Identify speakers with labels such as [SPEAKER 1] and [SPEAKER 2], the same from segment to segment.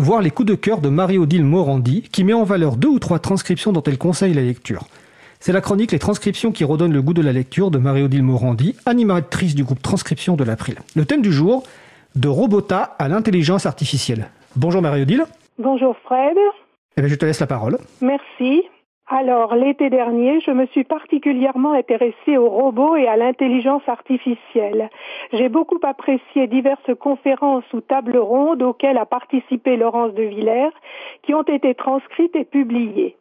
[SPEAKER 1] voir les coups de cœur de Marie-Odile Morandi, qui met en valeur deux ou trois transcriptions dont elle conseille la lecture. C'est la chronique Les transcriptions qui redonnent le goût de la lecture de Marie-Odile Morandi, animatrice du groupe Transcription de l'April. Le thème du jour, de Robota à l'intelligence artificielle. Bonjour Marie-Odile.
[SPEAKER 2] Bonjour Fred.
[SPEAKER 1] Eh bien, je te laisse la parole.
[SPEAKER 2] Merci. Alors, l'été dernier, je me suis particulièrement intéressée aux robots et à l'intelligence artificielle. J'ai beaucoup apprécié diverses conférences ou tables rondes auxquelles a participé Laurence de Villers, qui ont été transcrites et publiées.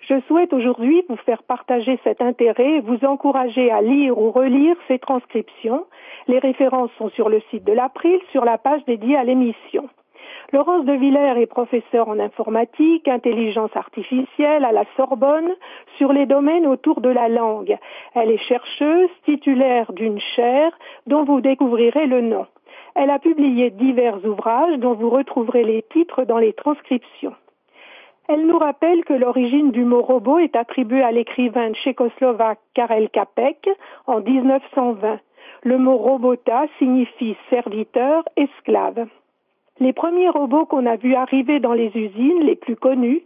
[SPEAKER 2] Je souhaite aujourd'hui vous faire partager cet intérêt et vous encourager à lire ou relire ces transcriptions. Les références sont sur le site de l'April, sur la page dédiée à l'émission. Laurence de Villers est professeure en informatique, intelligence artificielle à la Sorbonne sur les domaines autour de la langue. Elle est chercheuse titulaire d'une chaire dont vous découvrirez le nom. Elle a publié divers ouvrages dont vous retrouverez les titres dans les transcriptions. Elle nous rappelle que l'origine du mot robot est attribuée à l'écrivain tchécoslovaque Karel Kapek en 1920. Le mot robota signifie serviteur, esclave. Les premiers robots qu'on a vus arriver dans les usines, les plus connus,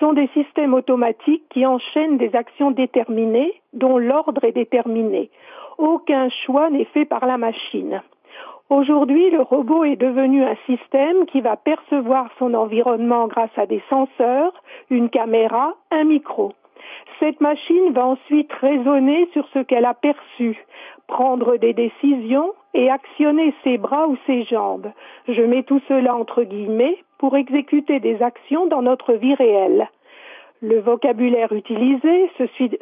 [SPEAKER 2] sont des systèmes automatiques qui enchaînent des actions déterminées, dont l'ordre est déterminé. Aucun choix n'est fait par la machine. Aujourd'hui, le robot est devenu un système qui va percevoir son environnement grâce à des senseurs, une caméra, un micro. Cette machine va ensuite raisonner sur ce qu'elle a perçu, prendre des décisions et actionner ses bras ou ses jambes. Je mets tout cela entre guillemets pour exécuter des actions dans notre vie réelle. Le vocabulaire utilisé,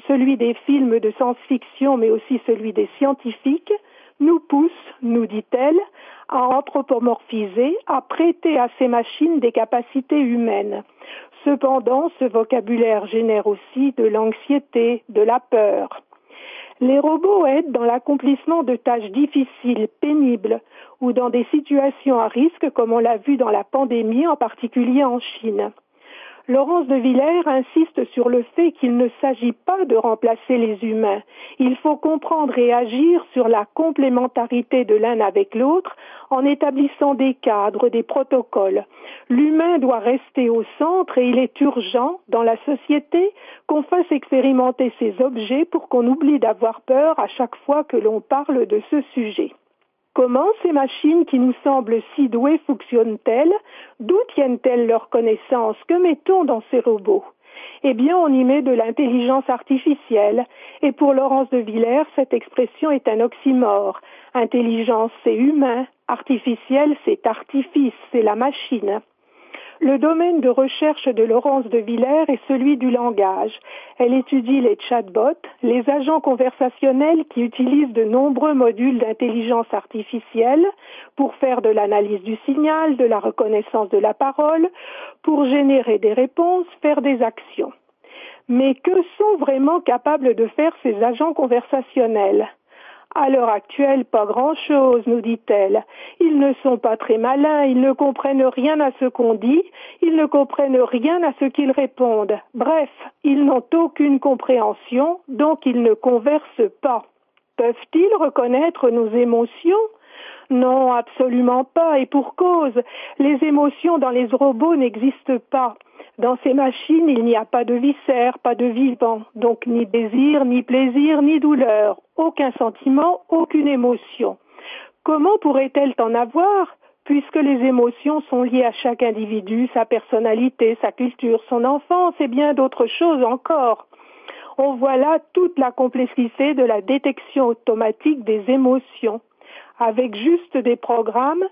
[SPEAKER 2] celui des films de science-fiction mais aussi celui des scientifiques, nous pousse, nous dit-elle, à anthropomorphiser, à prêter à ces machines des capacités humaines. Cependant, ce vocabulaire génère aussi de l'anxiété, de la peur. Les robots aident dans l'accomplissement de tâches difficiles, pénibles ou dans des situations à risque comme on l'a vu dans la pandémie, en particulier en Chine. Laurence de Villers insiste sur le fait qu'il ne s'agit pas de remplacer les humains. Il faut comprendre et agir sur la complémentarité de l'un avec l'autre en établissant des cadres, des protocoles. L'humain doit rester au centre et il est urgent dans la société qu'on fasse expérimenter ces objets pour qu'on oublie d'avoir peur à chaque fois que l'on parle de ce sujet. Comment ces machines qui nous semblent si douées fonctionnent-elles? D'où tiennent-elles leurs connaissances Que mettons dans ces robots? Eh bien, on y met de l'intelligence artificielle. Et pour Laurence de Villers, cette expression est un oxymore. Intelligence, c'est humain. Artificiel, c'est artifice, c'est la machine. Le domaine de recherche de Laurence de Villers est celui du langage. Elle étudie les chatbots, les agents conversationnels qui utilisent de nombreux modules d'intelligence artificielle pour faire de l'analyse du signal, de la reconnaissance de la parole, pour générer des réponses, faire des actions. Mais que sont vraiment capables de faire ces agents conversationnels? À l'heure actuelle, pas grand-chose, nous dit-elle. Ils ne sont pas très malins, ils ne comprennent rien à ce qu'on dit, ils ne comprennent rien à ce qu'ils répondent. Bref, ils n'ont aucune compréhension, donc ils ne conversent pas. Peuvent-ils reconnaître nos émotions? Non, absolument pas, et pour cause. Les émotions dans les robots n'existent pas. Dans ces machines, il n'y a pas de viscères, pas de vivant, donc ni désir, ni plaisir, ni douleur, aucun sentiment, aucune émotion. Comment pourrait-elle en avoir puisque les émotions sont liées à chaque individu, sa personnalité, sa culture, son enfance et bien d'autres choses encore? On voit là toute la complexité de la détection automatique des émotions avec juste des programmes,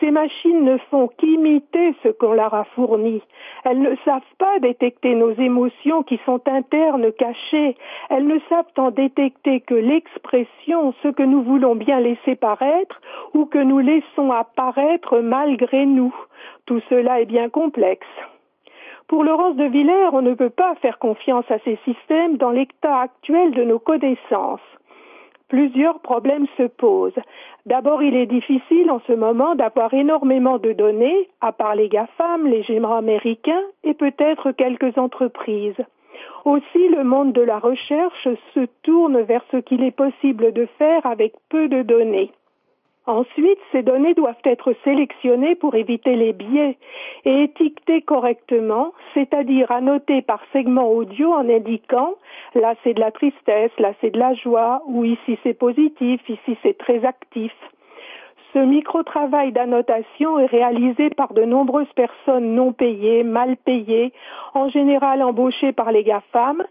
[SPEAKER 2] ces machines ne font qu'imiter ce qu'on leur a fourni. Elles ne savent pas détecter nos émotions qui sont internes, cachées. Elles ne savent en détecter que l'expression, ce que nous voulons bien laisser paraître ou que nous laissons apparaître malgré nous. Tout cela est bien complexe. Pour Laurence de Villers, on ne peut pas faire confiance à ces systèmes dans l'état actuel de nos connaissances plusieurs problèmes se posent. D'abord, il est difficile en ce moment d'avoir énormément de données, à part les GAFAM, les géants américains et peut-être quelques entreprises. Aussi, le monde de la recherche se tourne vers ce qu'il est possible de faire avec peu de données. Ensuite, ces données doivent être sélectionnées pour éviter les biais et étiquetées correctement, c'est-à-dire annotées par segment audio en indiquant là c'est de la tristesse, là c'est de la joie, ou ici c'est positif, ici c'est très actif. Ce micro-travail d'annotation est réalisé par de nombreuses personnes non payées, mal payées, en général embauchées par les GAFAM,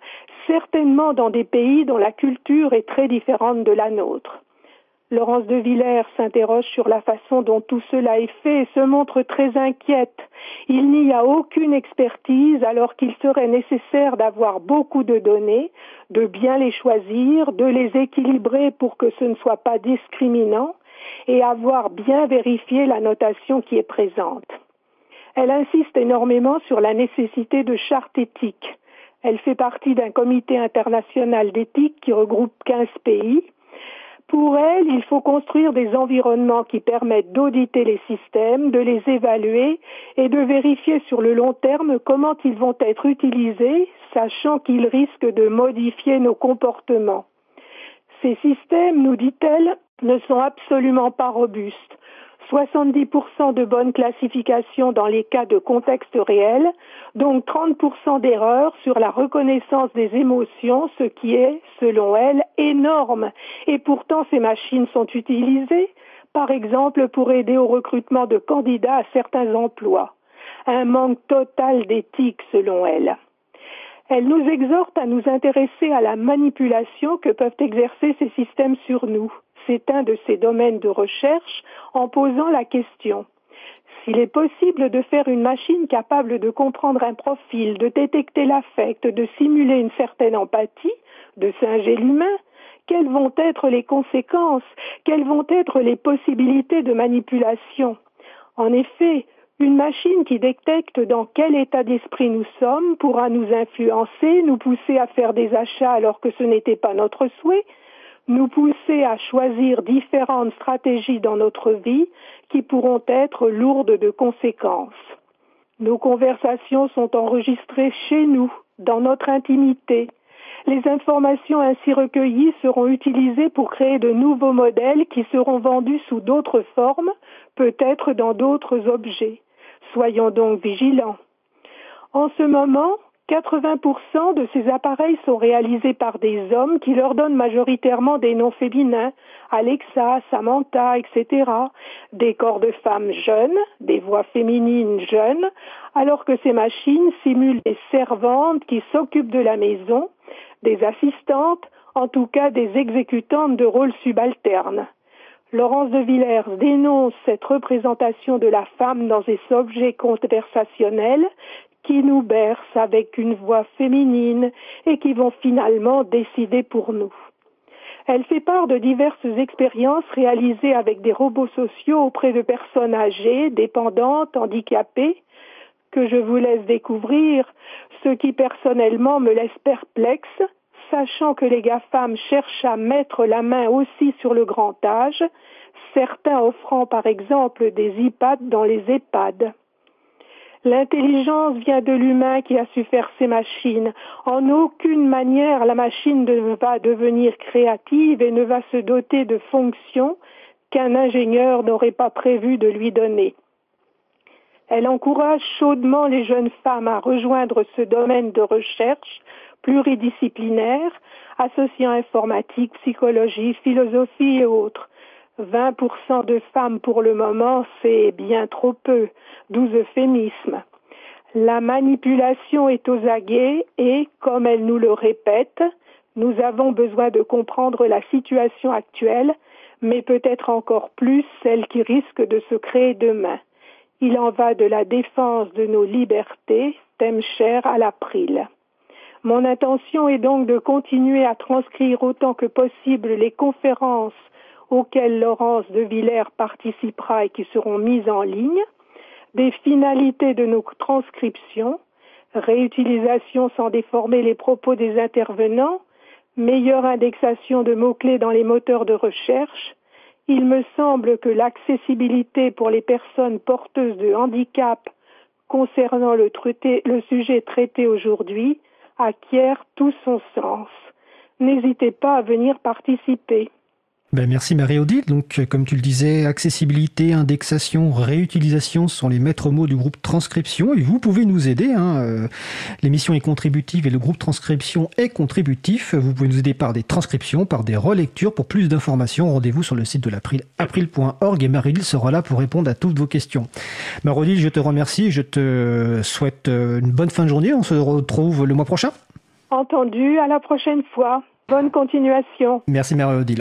[SPEAKER 2] certainement dans des pays dont la culture est très différente de la nôtre. Laurence de Villers s'interroge sur la façon dont tout cela est fait et se montre très inquiète. Il n'y a aucune expertise alors qu'il serait nécessaire d'avoir beaucoup de données, de bien les choisir, de les équilibrer pour que ce ne soit pas discriminant et avoir bien vérifié la notation qui est présente. Elle insiste énormément sur la nécessité de chartes éthiques. Elle fait partie d'un comité international d'éthique qui regroupe 15 pays pour elle, il faut construire des environnements qui permettent d'auditer les systèmes, de les évaluer et de vérifier sur le long terme comment ils vont être utilisés, sachant qu'ils risquent de modifier nos comportements. Ces systèmes, nous dit-elle, ne sont absolument pas robustes. 70% de bonnes classifications dans les cas de contexte réel, donc 30% d'erreurs sur la reconnaissance des émotions, ce qui est, selon elle, énorme. Et pourtant, ces machines sont utilisées, par exemple, pour aider au recrutement de candidats à certains emplois. Un manque total d'éthique, selon elle. Elle nous exhorte à nous intéresser à la manipulation que peuvent exercer ces systèmes sur nous c'est un de ses domaines de recherche en posant la question. S'il est possible de faire une machine capable de comprendre un profil, de détecter l'affect, de simuler une certaine empathie, de singer l'humain, quelles vont être les conséquences, quelles vont être les possibilités de manipulation? En effet, une machine qui détecte dans quel état d'esprit nous sommes pourra nous influencer, nous pousser à faire des achats alors que ce n'était pas notre souhait, nous pousser à choisir différentes stratégies dans notre vie qui pourront être lourdes de conséquences. Nos conversations sont enregistrées chez nous, dans notre intimité. Les informations ainsi recueillies seront utilisées pour créer de nouveaux modèles qui seront vendus sous d'autres formes, peut-être dans d'autres objets. Soyons donc vigilants. En ce moment, 80% de ces appareils sont réalisés par des hommes qui leur donnent majoritairement des noms féminins, Alexa, Samantha, etc., des corps de femmes jeunes, des voix féminines jeunes, alors que ces machines simulent des servantes qui s'occupent de la maison, des assistantes, en tout cas des exécutantes de rôles subalternes. Laurence de Villers dénonce cette représentation de la femme dans ces objets conversationnels qui nous bercent avec une voix féminine et qui vont finalement décider pour nous. Elle fait part de diverses expériences réalisées avec des robots sociaux auprès de personnes âgées, dépendantes, handicapées, que je vous laisse découvrir, ce qui personnellement me laisse perplexe, sachant que les GAFAM cherchent à mettre la main aussi sur le grand âge, certains offrant par exemple des iPads dans les EHPAD. L'intelligence vient de l'humain qui a su faire ces machines. En aucune manière la machine ne va devenir créative et ne va se doter de fonctions qu'un ingénieur n'aurait pas prévu de lui donner. Elle encourage chaudement les jeunes femmes à rejoindre ce domaine de recherche pluridisciplinaire, associant informatique, psychologie, philosophie et autres. 20% de femmes pour le moment, c'est bien trop peu, d'où euphémisme. La manipulation est aux aguets et, comme elle nous le répète, nous avons besoin de comprendre la situation actuelle, mais peut-être encore plus celle qui risque de se créer demain. Il en va de la défense de nos libertés, thème cher à l'April. Mon intention est donc de continuer à transcrire autant que possible les conférences auxquelles Laurence de Villers participera et qui seront mises en ligne, des finalités de nos transcriptions, réutilisation sans déformer les propos des intervenants, meilleure indexation de mots-clés dans les moteurs de recherche, il me semble que l'accessibilité pour les personnes porteuses de handicap concernant le, le sujet traité aujourd'hui acquiert tout son sens. N'hésitez pas à venir participer.
[SPEAKER 1] Ben, merci Marie-Odile. Donc, euh, comme tu le disais, accessibilité, indexation, réutilisation sont les maîtres mots du groupe transcription et vous pouvez nous aider. Hein. Euh, l'émission est contributive et le groupe transcription est contributif. Vous pouvez nous aider par des transcriptions, par des relectures. Pour plus d'informations, rendez-vous sur le site de l'April, april.org et Marie-Odile sera là pour répondre à toutes vos questions. Marie-Odile, je te remercie. Je te souhaite euh, une bonne fin de journée. On se retrouve le mois prochain.
[SPEAKER 2] Entendu. À la prochaine fois. Bonne continuation.
[SPEAKER 1] Merci Marie-Odile.